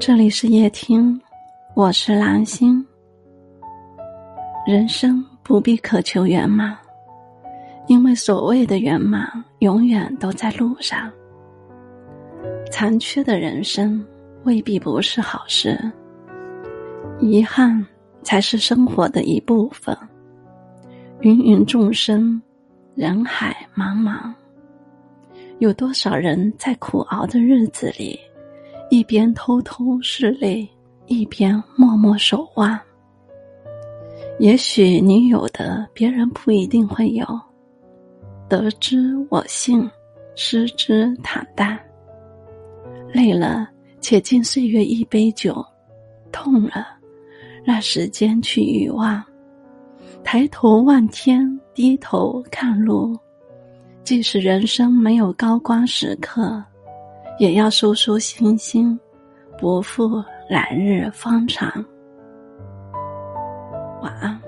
这里是夜听，我是蓝星。人生不必渴求圆满，因为所谓的圆满，永远都在路上。残缺的人生未必不是好事，遗憾才是生活的一部分。芸芸众生，人海茫茫，有多少人在苦熬的日子里？一边偷偷拭泪，一边默默守望。也许你有的，别人不一定会有。得之我幸，失之坦淡。累了，且敬岁月一杯酒；痛了，让时间去遗忘。抬头望天，低头看路。即使人生没有高光时刻。也要收收心心，不负来日方长。晚安。